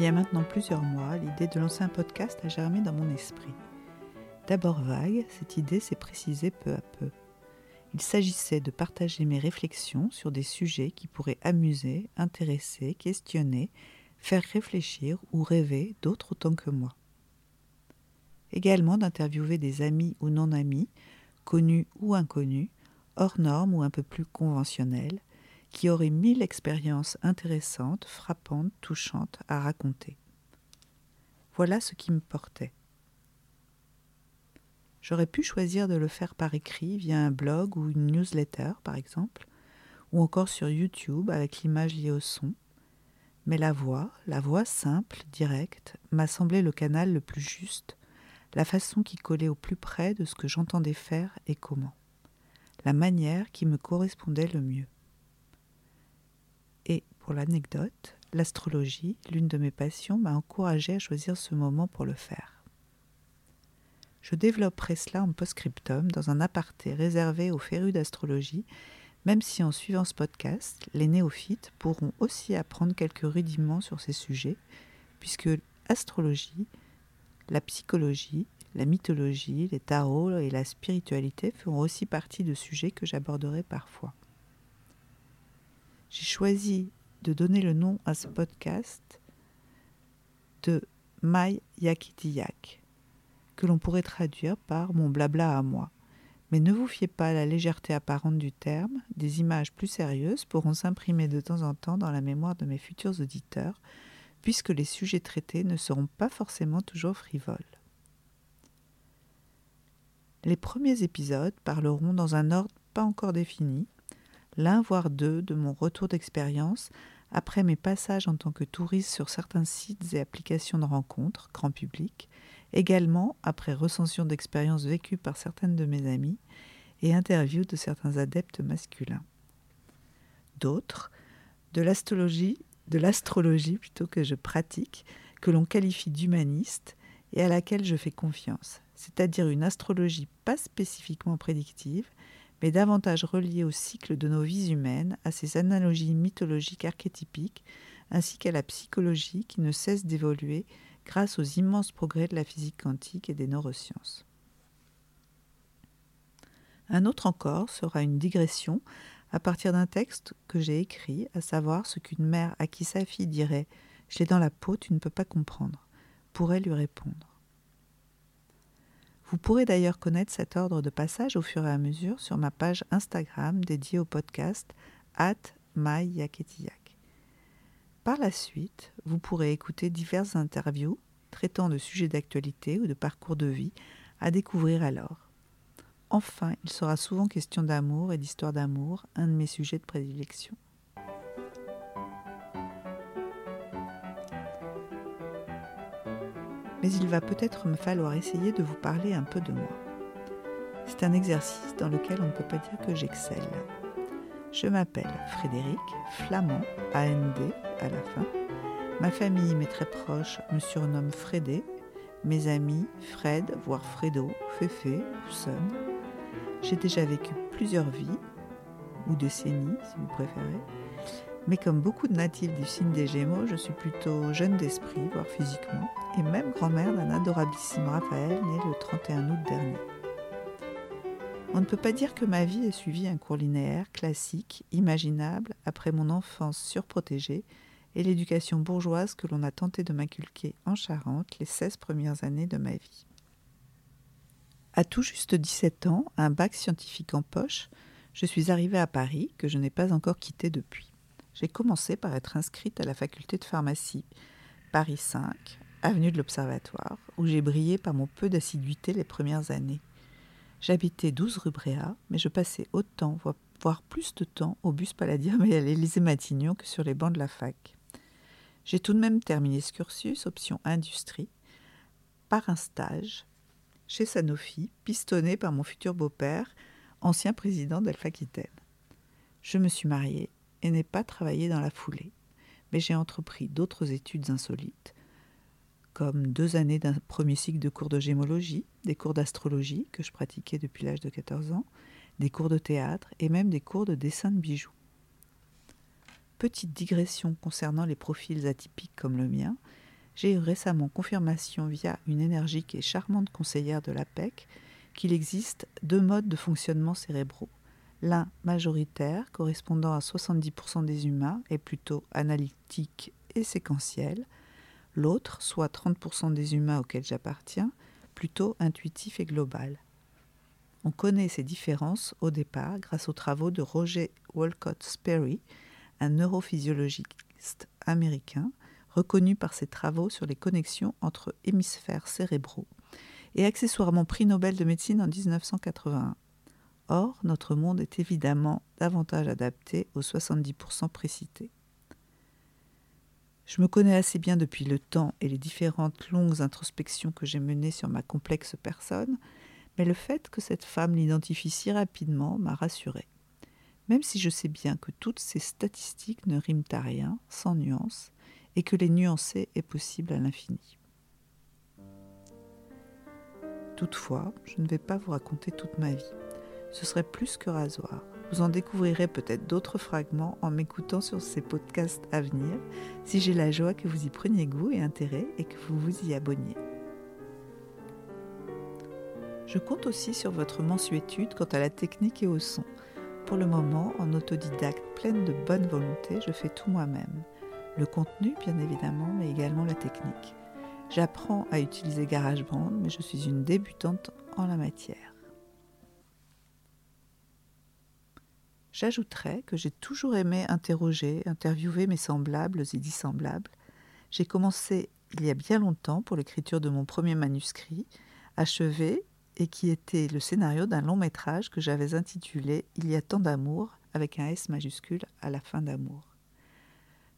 Il y a maintenant plusieurs mois, l'idée de lancer un podcast a germé dans mon esprit. D'abord vague, cette idée s'est précisée peu à peu. Il s'agissait de partager mes réflexions sur des sujets qui pourraient amuser, intéresser, questionner, faire réfléchir ou rêver d'autres autant que moi. Également d'interviewer des amis ou non amis, connus ou inconnus, hors normes ou un peu plus conventionnels, qui auraient mille expériences intéressantes, frappantes, touchantes à raconter. Voilà ce qui me portait. J'aurais pu choisir de le faire par écrit via un blog ou une newsletter, par exemple, ou encore sur YouTube avec l'image liée au son. Mais la voix, la voix simple, directe, m'a semblé le canal le plus juste, la façon qui collait au plus près de ce que j'entendais faire et comment, la manière qui me correspondait le mieux. Et pour l'anecdote, l'astrologie, l'une de mes passions, m'a encouragé à choisir ce moment pour le faire. Je développerai cela en post-scriptum dans un aparté réservé aux férus d'astrologie, même si en suivant ce podcast, les néophytes pourront aussi apprendre quelques rudiments sur ces sujets, puisque l'astrologie, la psychologie, la mythologie, les tarots et la spiritualité feront aussi partie de sujets que j'aborderai parfois. J'ai choisi de donner le nom à ce podcast de My Yakitiyak que l'on pourrait traduire par mon blabla à moi. Mais ne vous fiez pas à la légèreté apparente du terme, des images plus sérieuses pourront s'imprimer de temps en temps dans la mémoire de mes futurs auditeurs, puisque les sujets traités ne seront pas forcément toujours frivoles. Les premiers épisodes parleront dans un ordre pas encore défini, l'un voire deux de mon retour d'expérience après mes passages en tant que touriste sur certains sites et applications de rencontres grand public, également après recension d'expériences vécues par certaines de mes amies et interviews de certains adeptes masculins. D'autres, de l'astrologie, de l'astrologie plutôt que je pratique, que l'on qualifie d'humaniste et à laquelle je fais confiance, c'est-à-dire une astrologie pas spécifiquement prédictive, mais davantage reliée au cycle de nos vies humaines, à ces analogies mythologiques archétypiques, ainsi qu'à la psychologie qui ne cesse d'évoluer grâce aux immenses progrès de la physique quantique et des neurosciences. Un autre encore sera une digression à partir d'un texte que j'ai écrit, à savoir ce qu'une mère à qui sa fille dirait Je l'ai dans la peau, tu ne peux pas comprendre, pourrait lui répondre. Vous pourrez d'ailleurs connaître cet ordre de passage au fur et à mesure sur ma page Instagram dédiée au podcast at myyaketiyak. Par la suite, vous pourrez écouter diverses interviews traitant de sujets d'actualité ou de parcours de vie à découvrir alors. Enfin, il sera souvent question d'amour et d'histoire d'amour, un de mes sujets de prédilection. Mais il va peut-être me falloir essayer de vous parler un peu de moi. C'est un exercice dans lequel on ne peut pas dire que j'excelle. Je m'appelle Frédéric, flamand, AND à la fin. Ma famille, mes très proches, me surnomment Frédé. Mes amis, Fred, voire Fredo, Féfé ou Son. J'ai déjà vécu plusieurs vies, ou décennies si vous préférez. Mais comme beaucoup de natifs du signe des Gémeaux, je suis plutôt jeune d'esprit, voire physiquement, et même grand-mère d'un adorabissime Raphaël né le 31 août dernier. On ne peut pas dire que ma vie ait suivi un cours linéaire, classique, imaginable, après mon enfance surprotégée et l'éducation bourgeoise que l'on a tenté de m'inculquer en Charente les 16 premières années de ma vie. À tout juste 17 ans, un bac scientifique en poche, je suis arrivée à Paris, que je n'ai pas encore quitté depuis. J'ai commencé par être inscrite à la faculté de pharmacie, Paris 5, avenue de l'Observatoire, où j'ai brillé par mon peu d'assiduité les premières années. J'habitais 12 rue Bréa, mais je passais autant, voire plus de temps au bus Palladium et à l'Élysée Matignon que sur les bancs de la fac. J'ai tout de même terminé ce cursus, option industrie, par un stage chez Sanofi, pistonné par mon futur beau-père, ancien président d'Alpha-Aquitaine. Je me suis mariée et n'ai pas travaillé dans la foulée, mais j'ai entrepris d'autres études insolites, comme deux années d'un premier cycle de cours de gémologie, des cours d'astrologie que je pratiquais depuis l'âge de 14 ans, des cours de théâtre et même des cours de dessin de bijoux. Petite digression concernant les profils atypiques comme le mien, j'ai eu récemment confirmation via une énergique et charmante conseillère de l'APEC qu'il existe deux modes de fonctionnement cérébraux. L'un majoritaire, correspondant à 70% des humains, est plutôt analytique et séquentiel. L'autre, soit 30% des humains auxquels j'appartiens, plutôt intuitif et global. On connaît ces différences au départ grâce aux travaux de Roger Wolcott Sperry, un neurophysiologiste américain reconnu par ses travaux sur les connexions entre hémisphères cérébraux et accessoirement prix Nobel de médecine en 1981. Or, notre monde est évidemment davantage adapté aux 70% précités. Je me connais assez bien depuis le temps et les différentes longues introspections que j'ai menées sur ma complexe personne, mais le fait que cette femme l'identifie si rapidement m'a rassurée. Même si je sais bien que toutes ces statistiques ne riment à rien, sans nuance, et que les nuancer est possible à l'infini. Toutefois, je ne vais pas vous raconter toute ma vie. Ce serait plus que rasoir. Vous en découvrirez peut-être d'autres fragments en m'écoutant sur ces podcasts à venir, si j'ai la joie que vous y preniez goût et intérêt et que vous vous y abonniez. Je compte aussi sur votre mensuétude quant à la technique et au son. Pour le moment, en autodidacte pleine de bonne volonté, je fais tout moi-même. Le contenu, bien évidemment, mais également la technique. J'apprends à utiliser GarageBand, mais je suis une débutante en la matière. J'ajouterais que j'ai toujours aimé interroger, interviewer mes semblables et dissemblables. J'ai commencé il y a bien longtemps pour l'écriture de mon premier manuscrit, achevé et qui était le scénario d'un long métrage que j'avais intitulé Il y a tant d'amour avec un S majuscule à la fin d'amour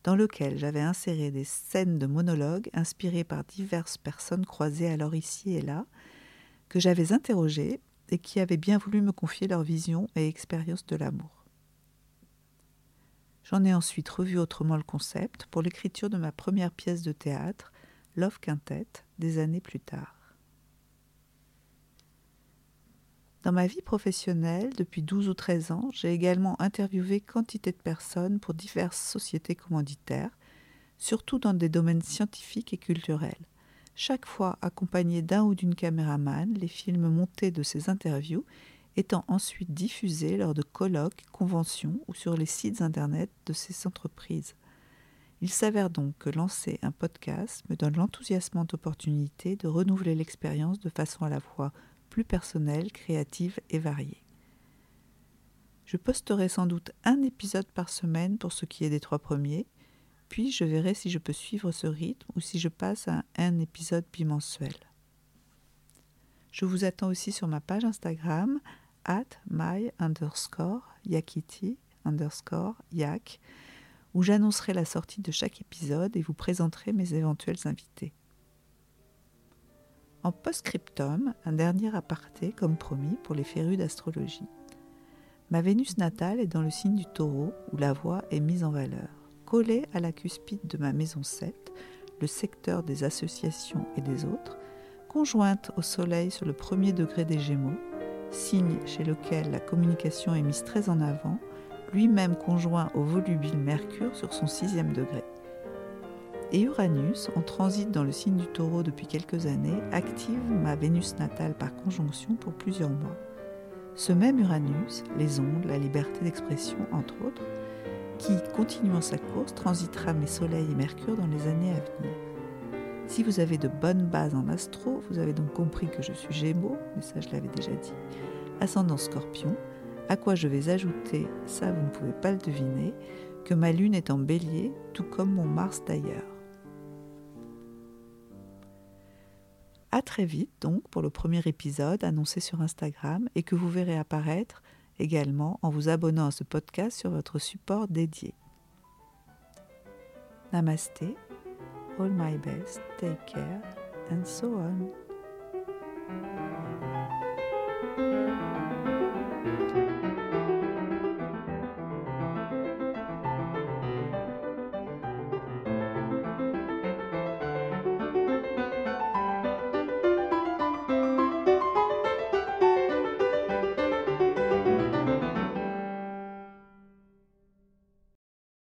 dans lequel j'avais inséré des scènes de monologues inspirées par diverses personnes croisées alors ici et là, que j'avais interrogées et qui avaient bien voulu me confier leur vision et expérience de l'amour. J'en ai ensuite revu autrement le concept pour l'écriture de ma première pièce de théâtre, Love Quintet, des années plus tard. Dans ma vie professionnelle, depuis 12 ou 13 ans, j'ai également interviewé quantité de personnes pour diverses sociétés commanditaires, surtout dans des domaines scientifiques et culturels. Chaque fois accompagné d'un ou d'une caméraman, les films montés de ces interviews étant ensuite diffusés lors de colloques, conventions ou sur les sites internet de ces entreprises. Il s'avère donc que lancer un podcast me donne l'enthousiasmante opportunité de renouveler l'expérience de façon à la fois plus personnelle, créative et variée. Je posterai sans doute un épisode par semaine pour ce qui est des trois premiers, puis je verrai si je peux suivre ce rythme ou si je passe à un épisode bimensuel. Je vous attends aussi sur ma page Instagram at my underscore yakiti underscore yak où j'annoncerai la sortie de chaque épisode et vous présenterai mes éventuels invités. En post-scriptum, un dernier aparté, comme promis, pour les férus d'astrologie. Ma Vénus natale est dans le signe du taureau, où la voix est mise en valeur. Collée à la cuspide de ma maison 7, le secteur des associations et des autres, conjointe au soleil sur le premier degré des Gémeaux, signe chez lequel la communication est mise très en avant, lui-même conjoint au volubile Mercure sur son sixième degré et Uranus, en transit dans le signe du taureau depuis quelques années, active ma Vénus natale par conjonction pour plusieurs mois. Ce même Uranus, les ondes, la liberté d'expression, entre autres, qui, continuant sa course, transitera mes soleils et Mercure dans les années à venir. Si vous avez de bonnes bases en astro, vous avez donc compris que je suis Gémeaux, mais ça je l'avais déjà dit, ascendant Scorpion, à quoi je vais ajouter, ça vous ne pouvez pas le deviner, que ma Lune est en bélier, tout comme mon Mars d'ailleurs. À très vite donc pour le premier épisode annoncé sur Instagram et que vous verrez apparaître également en vous abonnant à ce podcast sur votre support dédié. Namasté, all my best, take care and so on.